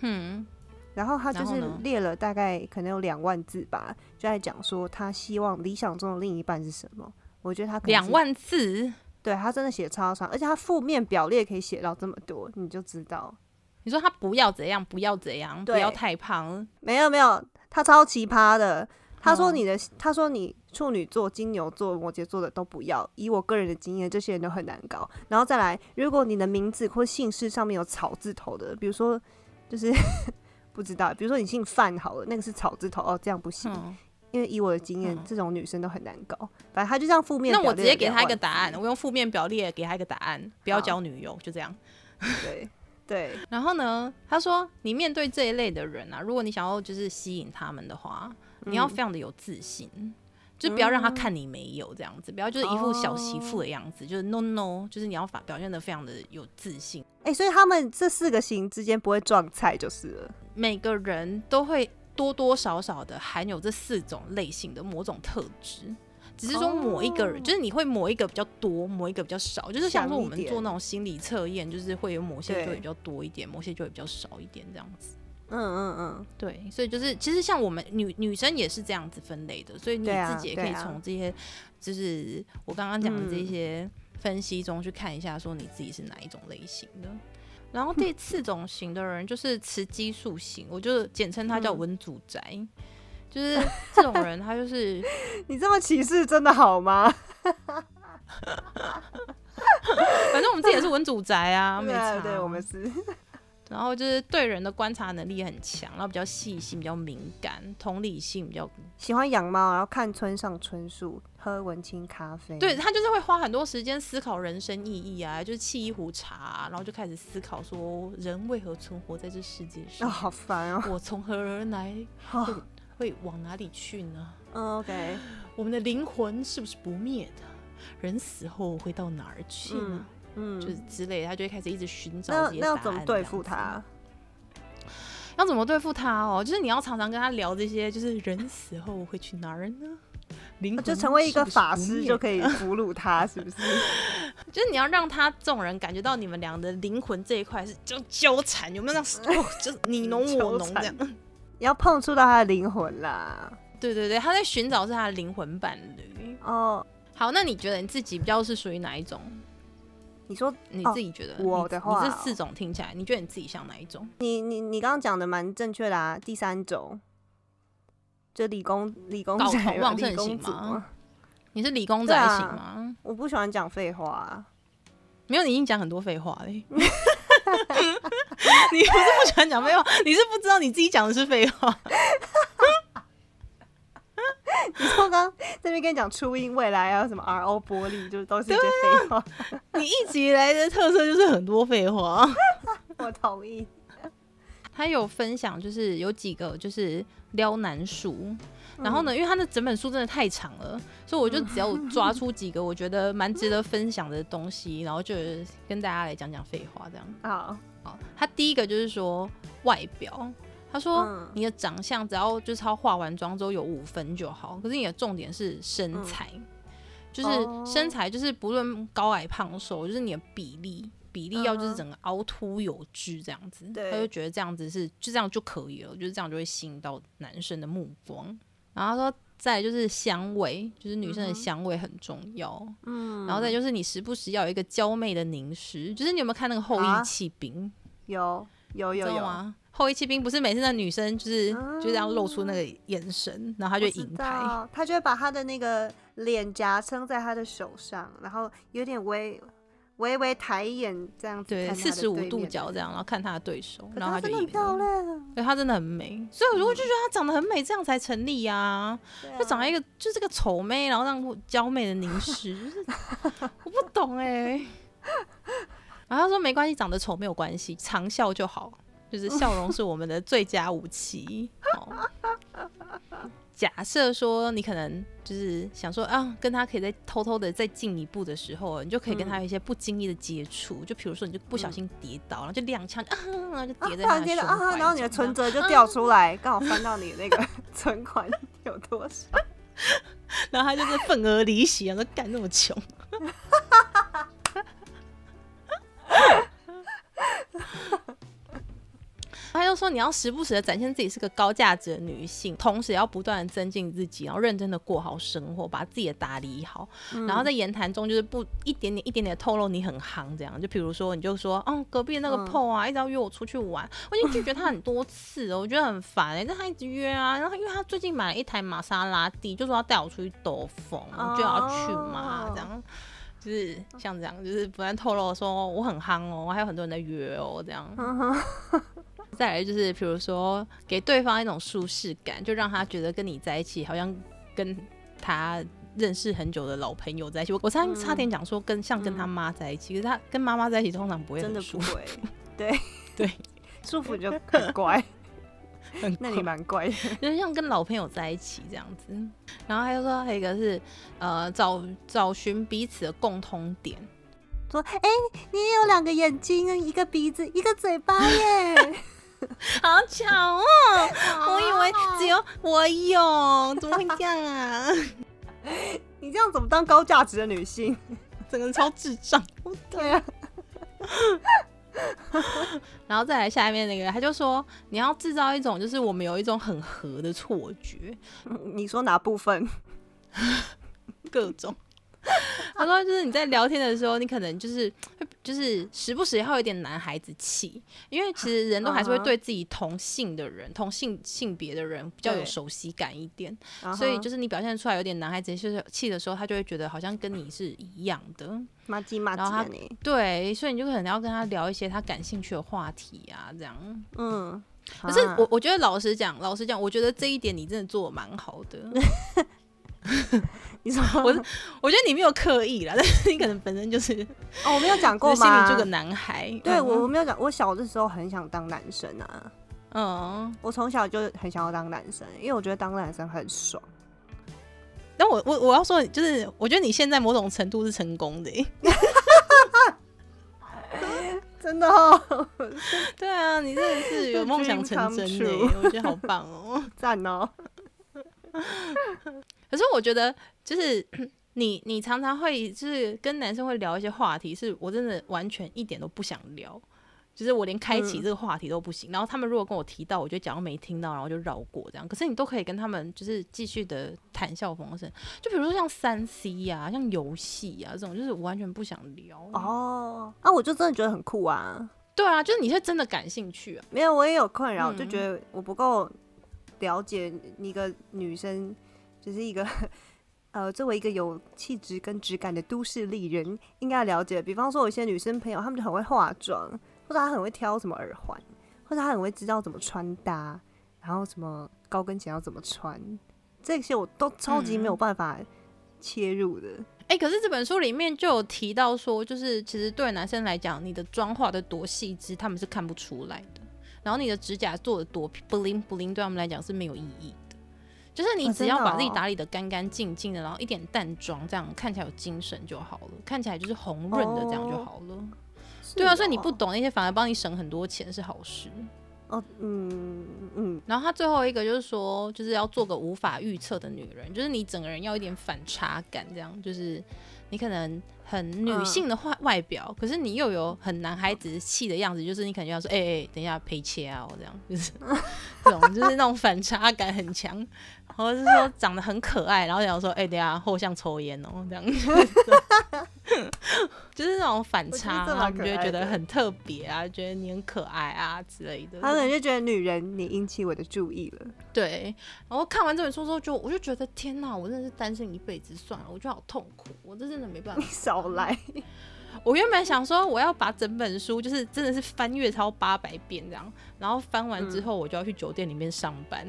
Speaker 2: 嗯，
Speaker 1: 然后他就是列了大概可能有两万字吧，就在讲说他希望理想中的另一半是什么。我觉得他
Speaker 2: 两万字，
Speaker 1: 对他真的写超长，而且他负面表列可以写到这么多，你就知道。
Speaker 2: 你说他不要怎样，不要怎样，不要太胖，
Speaker 1: 没有没有，他超奇葩的。他说
Speaker 2: 哦
Speaker 1: 你的，他说你处女座、金牛座、摩羯座的都不要。以我个人的经验，这些人都很难搞。然后再来，如果你的名字或姓氏上面有草字头的，比如说就是 不知道，比如说你姓范好了，那个是草字头哦，这样不行。
Speaker 2: 嗯，
Speaker 1: 因为以我的经验，
Speaker 2: 嗯
Speaker 1: 这种女生都很难搞。反正她就这样负面
Speaker 2: 那我直接给她一个答案，我用负面表列给她一个答案，不要交女友，就这样。
Speaker 1: 对对，
Speaker 2: 然后呢，他说你面对这一类的人啊，如果你想要就是吸引他们的话，你要
Speaker 1: 嗯
Speaker 2: 非常的有自信，就不要让他看你没有这样子，不要就是一副小媳妇的样子，就是 no no，就是你要把表现的非常的有自信。
Speaker 1: 哎、所以他们这四个型之间不会撞菜就是了。
Speaker 2: 每个人都会多多少少的含有这四种类型的某种特质。只是说某一个人
Speaker 1: 哦
Speaker 2: 就是你会某一个比较多，某一个比较少，就是像说我们做那种心理测验，就是会有某些就会比较多一点，某些就会比较少一点这样子。
Speaker 1: 嗯嗯嗯，
Speaker 2: 对，所以就是其实像我们女女生也是这样子分类的，所以你自己也可以从这些，就是我刚刚讲的这
Speaker 1: 嗯
Speaker 2: 些分析中去看一下，说你自己是哪一种类型的。然后第四种型的人就是雌激素型，我就简称他叫
Speaker 1: 嗯
Speaker 2: 文祖宅，就是 这种人，他就是
Speaker 1: 你这么歧视真的好吗？
Speaker 2: 反正我们自己也是文祖宅啊，没
Speaker 1: 错啊。对，我们是。
Speaker 2: 然后就是对人的观察能力很强，然后比较细心，比较敏感，同理性比较
Speaker 1: 喜欢养猫，然后看村上春树，喝文青咖啡。
Speaker 2: 对他就是会花很多时间思考人生意义啊，就是沏一壶茶啊、然后就开始思考说人为何存活在这世界
Speaker 1: 哦，
Speaker 2: 上，
Speaker 1: 好烦哦。
Speaker 2: 我从何而来，
Speaker 1: 哦
Speaker 2: 会会往哪里去呢？
Speaker 1: 嗯，OK，
Speaker 2: 我们的灵魂是不是不灭的？人死后会到哪儿去呢？
Speaker 1: 嗯，
Speaker 2: 就是之类的，他就会开始一直寻找
Speaker 1: 那要怎么对付他？
Speaker 2: 要怎么对付他哦？就是你要常常跟他聊这些，就是人死后会去哪儿呢？灵魂
Speaker 1: 就成为一个法师就可以俘虏他，是不是？
Speaker 2: 就是你要让他这种人感觉到你们俩的灵魂这一块是就纠缠，有没有那种哦，就是你侬我侬这样？
Speaker 1: 你要碰触到他的灵魂啦。
Speaker 2: 对对对，他在寻找是他的灵魂伴侣。
Speaker 1: 哦，
Speaker 2: 好，那你觉得你自己比较是属于哪一种？
Speaker 1: 你说
Speaker 2: 你
Speaker 1: 哦
Speaker 2: 自己觉得你
Speaker 1: 我的话哦
Speaker 2: 你这四种听起来，你觉得你自己像哪一种？
Speaker 1: 你你你刚刚讲的蛮正确的啊，第三种。就理工理工
Speaker 2: 睾
Speaker 1: 仔
Speaker 2: 旺盛型吗，你是理工仔型吗？
Speaker 1: 我不喜欢讲废话啊。
Speaker 2: 没有，你已经讲很多废话嘞。你不是不喜欢讲废话，你是不知道你自己讲的是废话。
Speaker 1: 你说刚刚这边跟你讲初音未来啊什么 RO 玻璃，就是都是一些废话。
Speaker 2: 你一直以来的特色就是很多废话。
Speaker 1: 我同意。
Speaker 2: 他有分享，就是有几个就是撩男书，然后呢，因为他的整本书真的太长了，所以我就只要抓出几个我觉得蛮值得分享的东西，然后就跟大家来讲讲废话这样。
Speaker 1: 好，
Speaker 2: 好，他第一个就是说外表，他说
Speaker 1: 嗯
Speaker 2: 你的长相只要就是他化完妆之后有五分就好，可是你的重点是身材，就是
Speaker 1: 哦
Speaker 2: 身材就是不论高矮胖瘦，就是你的比例。比例要就是整个凹凸有致这样子，
Speaker 1: 对
Speaker 2: 他就觉得这样子是就这样就可以了，就是这样就会吸引到男生的目光。然后他说再就是香味，就是女生的香味很重要。
Speaker 1: 嗯，
Speaker 2: 然后再就是你时不时要有一个娇媚的凝视，就是你有没有看那个后
Speaker 1: 啊
Speaker 2: 羿弃兵？
Speaker 1: 有有有？
Speaker 2: 后羿弃兵不是每次那女生就是、
Speaker 1: 嗯
Speaker 2: 就这样露出那个眼神，然后他就
Speaker 1: 我知
Speaker 2: 会银牌。
Speaker 1: 道，他就会把他的那个脸颊撑在他的手上，然后有点微微微抬眼这样子
Speaker 2: 对，四十五度角这样，然后看他的对手，然后他就
Speaker 1: 很漂。亮，
Speaker 2: 对，她真的很美，所以我如果就觉得她长得很美，这样才成立啊！
Speaker 1: 对啊。
Speaker 2: 就长了一个就是个丑妹，然后让我娇媚的凝视，就是我不懂哎、然后他说没关系，长得丑没有关系，长笑就好，就是笑容是我们的最佳武器。哦假设说你可能就是想说啊，跟他可以再偷偷的再进一步的时候，你就可以跟他有一些不经意的接触，就比如说你就不小心跌倒，然后就踉跄啊，然后就
Speaker 1: 啊，
Speaker 2: 跌在
Speaker 1: 突然间的
Speaker 2: 他的胸怀
Speaker 1: 啊，然后你的存折就掉出来，刚好翻到你那个 存款有多少？
Speaker 2: 然后他就是愤而离席，然后干那么穷。他就说你要时不时的展现自己是个高价值的女性，同时要不断的增进自己，然后认真的过好生活，把自己的打理好，然后在言谈中就是不一点点一点点透露你很夯这样。就比如说你就说，嗯，隔壁那个
Speaker 1: 嗯
Speaker 2: PO 啊，一直要约我出去玩，我已经拒绝他很多次了，我觉得很烦哎、但他一直约啊，然后因为他最近买了一台玛莎拉蒂，就说要带我出去兜风，就要去嘛，这样。就是像这样，就是不断透露说我很夯哦，还有很多人在约哦，这样。再来就是比如说给对方一种舒适感，就让他觉得跟你在一起好像跟他认识很久的老朋友在一起。我我差差点讲说跟像跟他妈在一起，可是他跟妈妈在一起通常不会
Speaker 1: 真的不会，对
Speaker 2: 对，
Speaker 1: 舒服就很乖，
Speaker 2: 很
Speaker 1: 那你蛮乖的。
Speaker 2: 就是像跟老朋友在一起这样子。然后还有说还有一个是呃找找寻彼此的共通点。
Speaker 1: 说，哎、你也有两个眼睛，一个鼻子，一个嘴巴耶。
Speaker 2: 好巧哦！我以为只有我有，怎么会这样啊？
Speaker 1: 你这样怎么当高价值的女性？
Speaker 2: 整个人超智障。
Speaker 1: 对啊，
Speaker 2: 然后再来下面那个，他就说你要制造一种就是我们有一种很合的错觉，
Speaker 1: 你说哪部分？
Speaker 2: 各种。他说就是你在聊天的时候，你可能就是会就是时不时会有一点男孩子气，因为其实人都还是会对自己同性的人、同性性别的人比较有熟悉感一点，
Speaker 1: 啊
Speaker 2: 所以就是是你表现出来有点男孩子气的时候，他就会觉得好像跟你是一样的。
Speaker 1: 麻鸡麻
Speaker 2: 然后他。对，所以你就可能要跟他聊一些他感兴趣的话题啊，这样。
Speaker 1: 嗯，
Speaker 2: 可是
Speaker 1: 啊
Speaker 2: 我我觉得老实讲，老实讲，我觉得这一点你真的做的蛮好的。
Speaker 1: 你说
Speaker 2: 我我觉得你没有刻意啦，但是你可能本身就是
Speaker 1: 哦，我没有讲过
Speaker 2: 就是心？里就个男孩。
Speaker 1: 对
Speaker 2: 嗯
Speaker 1: 我我没有讲，我小的时候很想当男生啊，
Speaker 2: 嗯，
Speaker 1: 我从小就很想要当男生，因为我觉得当男生很爽。
Speaker 2: 但我我我要说，就是我觉得你现在某种程度是成功的欸。
Speaker 1: 真的哦，
Speaker 2: 对啊，你真的是有梦想成真的我觉得好棒哦。
Speaker 1: 赞哦。
Speaker 2: 可是我觉得，就是 你你常常会就是跟男生会聊一些话题，是我真的完全一点都不想聊，就是我连开启
Speaker 1: 嗯
Speaker 2: 这个话题都不行。然后他们如果跟我提到，我就假装没听到，然后就绕过这样。可是你都可以跟他们就是继续的谈笑风生，就比如说像三 C 呀、像游戏呀这种，就是我完全不想聊。
Speaker 1: 哦，啊，我就真的觉得很酷啊。
Speaker 2: 对啊，就是你是真的感兴趣啊。
Speaker 1: 没有，我也有困扰，
Speaker 2: 嗯
Speaker 1: 就觉得我不够了解一个女生，就是一个 呃，作为一个有气质跟质感的都市丽人，应该了解。比方说，有一些女生朋友，她们就很会化妆，或者她很会挑什么耳环，或者她很会知道怎么穿搭，然后什么高跟鞋要怎么穿，这些我都超级没有办法切入的。
Speaker 2: 哎、可是这本书里面就有提到说，就是其实对男生来讲，你的妆化的多细致，他们是看不出来的。然后你的指甲做的多 bling bling，对他们来讲是没有意义的。就是你只要把自己
Speaker 1: 哦
Speaker 2: 打理的干干净净的，然后一点淡妆，这样看起来有精神就好了，看起来就是红润的这样就好了。对啊，所以你不
Speaker 1: 懂
Speaker 2: 懂那些，反而帮你省很多钱是好事。
Speaker 1: 哦，嗯嗯，
Speaker 2: 然后他最后一个就是说，就是要做个无法预测的女人，就是你整个人要一点反差感，这样就是你可能很女性的外外表，可是你又有很男孩子气的样子，就是你可能要说，哎、哎、等一下赔钱啊，我这样就是 这种，就是那种反差感很强，或者是说长得很可爱，然后想说，哎、等一下后巷抽烟哦，这样，就是那种反差，然后你就会觉得很特别啊，觉得你很可爱啊之类的。
Speaker 1: 他可能就觉得女人你引起我的注意了。
Speaker 2: 对，然后看完这本书之后就，我就觉得天哪，我真的是单身一辈子算了，我觉得好痛苦，我这真的没办法。
Speaker 1: 少来，
Speaker 2: 我原本想说我要把整本书就是真的是翻阅超八百遍这样，然后翻完之后我就要去酒店里面上班，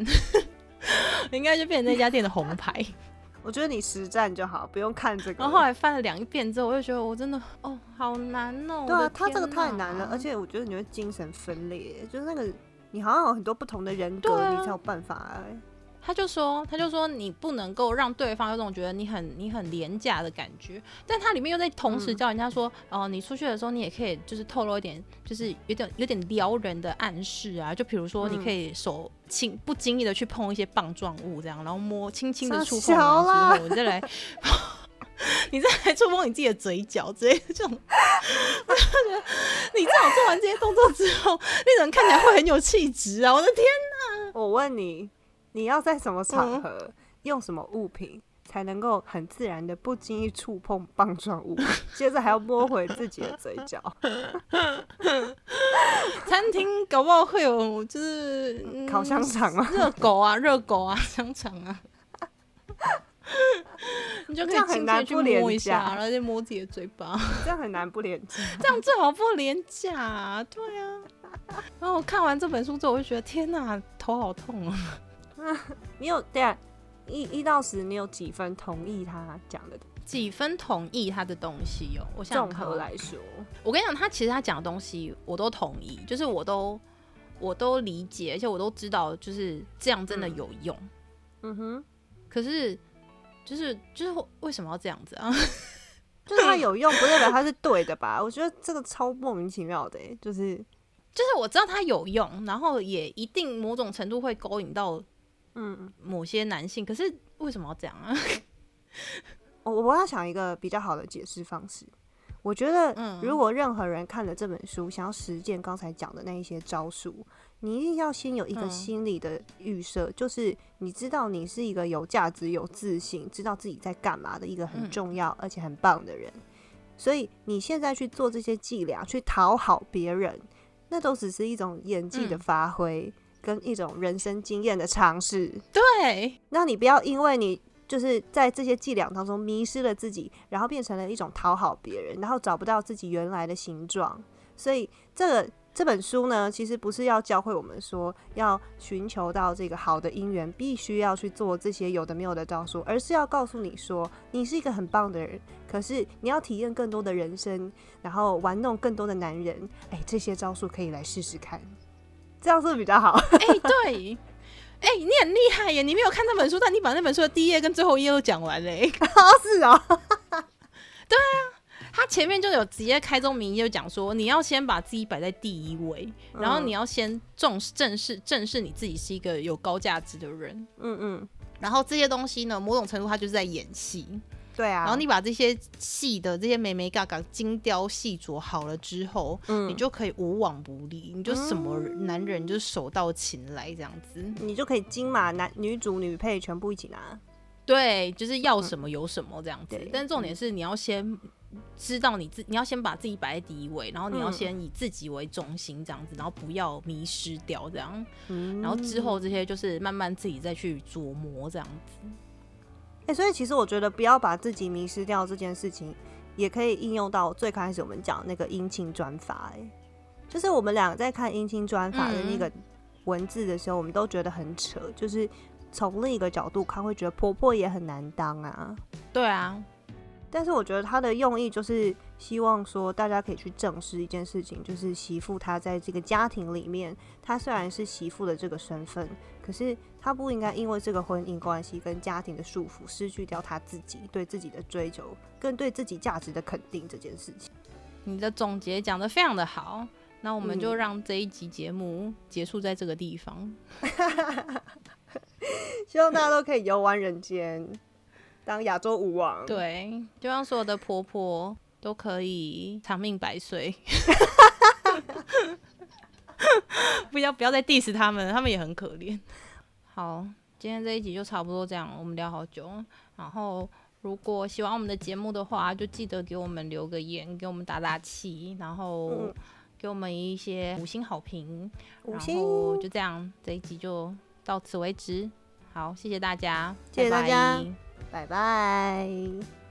Speaker 2: 应该就变成那家店的红牌。
Speaker 1: 我觉得你实战就好，不用看这个。
Speaker 2: 然后后来翻了两遍之后，我就觉得我真的哦好难哦。
Speaker 1: 对啊他这个太难了，而且我觉得你会精神分裂，就是那个你好像有很多不同的人格，
Speaker 2: 啊
Speaker 1: 你才有办法、欸。
Speaker 2: 他就说，他就说你不能够让对方有种觉得你很你很廉价的感觉，但他里面又在同时
Speaker 1: 嗯。
Speaker 2: 教人家说，哦、你出去的时候你也可以就是透露一点，就是有点有点撩人的暗示啊，就比如说你可以手轻不经意的去碰一些棒状物这样，然后摸轻轻的触碰之后，你再来 你再来触碰你自己的嘴角之类的这种，我就觉得你最好做完这些动作之后，那人看起来会很有气质啊！我的天，
Speaker 1: 我问你，你要在什么场合、用什么物品才能够很自然的不经意触碰棒状物，接着还要摸回自己的嘴角？
Speaker 2: 餐厅搞不好会有就是、嗯
Speaker 1: 烤香肠啊？
Speaker 2: 热狗啊，热狗啊，香肠啊。你就可以
Speaker 1: 很
Speaker 2: 亲切去摸一下，然后就摸自己的嘴巴，
Speaker 1: 这样很难不廉价。
Speaker 2: 这样最好不廉价、啊。对啊。然后我看完这本书之后，我就觉得天哪，头好痛啊！
Speaker 1: 你有对啊，一一到十，你有几分同意他讲的？
Speaker 2: 几分同意他的东西哦？我
Speaker 1: 综合来说，
Speaker 2: 我跟你讲，他其实他讲的东西我都同意，就是我都我都理解，而且我都知道，就是这样真的有用。
Speaker 1: 嗯哼，
Speaker 2: 可是就是就是为什么要这样子啊？
Speaker 1: 就是他有 用，不代表他是对的吧？我觉得这个超莫名其妙的、欸，就是
Speaker 2: 就是我知道它有用，然后也一定某种程度会勾引到
Speaker 1: 嗯，
Speaker 2: 某些男性，可是为什么要这样啊？
Speaker 1: 我我要想一个比较好的解释方式。我觉得，
Speaker 2: 嗯
Speaker 1: 如果任何人看了这本书，想要实践刚才讲的那一些招数，你一定要先有一个
Speaker 2: 嗯
Speaker 1: 心理的预设，就是你知道你是一个有价值、有自信，知道自己在干嘛的一个很
Speaker 2: 嗯
Speaker 1: 重要而且很棒的人。所以你现在去做这些伎俩，去讨好别人，那都只是一种演技的
Speaker 2: 嗯
Speaker 1: 发挥，跟一种人生经验的尝试。
Speaker 2: 对，
Speaker 1: 那你不要因为你就是在这些伎俩当中迷失了自己，然后变成了一种讨好别人，然后找不到自己原来的形状。所以这个这本书呢，其实不是要教会我们说要寻求到这个好的姻缘，必须要去做这些有的没有的招数，而是要告诉你说，你是一个很棒的人，可是你要体验更多的人生，然后玩弄更多的男人。哎，这些招数可以来试试看，这样是不是比较好？
Speaker 2: 哎、对，哎、你很厉害耶！你没有看那本书，但你把那本书的第一页跟最后一页都讲完嘞。
Speaker 1: 哦，是哦，
Speaker 2: 他前面就有直接开宗明义就讲说，你要先把自己摆在第一位，然后
Speaker 1: 嗯
Speaker 2: 你要先重视正视正视你自己是一个有高价值的人。
Speaker 1: 嗯嗯，
Speaker 2: 然后这些东西呢，某种程度他就是在演戏。
Speaker 1: 对啊，
Speaker 2: 然后你把这些细的这些美眉嘎嘎精雕细琢好了之后，
Speaker 1: 嗯
Speaker 2: 你就可以无往不利，你就什么男人就手到擒来这样子。
Speaker 1: 你就可以金马男女主女配全部一起拿。
Speaker 2: 对，就是要什么有什么这样子。
Speaker 1: 对
Speaker 2: 但重点是你要先知道你自，你要先把自己摆在第一位，然后你要
Speaker 1: 嗯
Speaker 2: 先以自己为中心这样子，然后不要迷失掉这样。
Speaker 1: 嗯
Speaker 2: 然后之后这些就是慢慢自己再去琢磨这样子。
Speaker 1: 哎、所以其实我觉得不要把自己迷失掉这件事情，也可以应用到最开始我们讲那个姻亲转法。哎，就是我们两个在看姻亲转法的那个文字的时候，我们都觉得很扯，就是从另一个角度看，会觉得婆婆也很难当啊。
Speaker 2: 对啊，
Speaker 1: 但是我觉得他的用意就是希望说，大家可以去正视一件事情，就是媳妇她在这个家庭里面，她虽然是媳妇的这个身份，可是她不应该因为这个婚姻关系跟家庭的束缚，失去掉他自己对自己的追求，跟对自己价值的肯定这件事情。
Speaker 2: 你的总结讲得非常的好。那我们就
Speaker 1: 嗯
Speaker 2: 让这一集节目结束在这个地方。
Speaker 1: 希望大家都可以游玩人间，当亚洲舞王。，
Speaker 2: 对，就让所有的婆婆都可以长命百岁。不要不要再 diss 他们，他们也很可怜。好，今天这一集就差不多这样，我们聊好久。然后，如果喜欢我们的节目的话，就记得给我们留个言，给我们打打气，然后
Speaker 1: 嗯
Speaker 2: 给我们一些五星好评。然
Speaker 1: 五星
Speaker 2: 后就这样，这一集就到此为止。好，谢谢大家，
Speaker 1: 谢谢大家
Speaker 2: 拜拜
Speaker 1: 拜拜。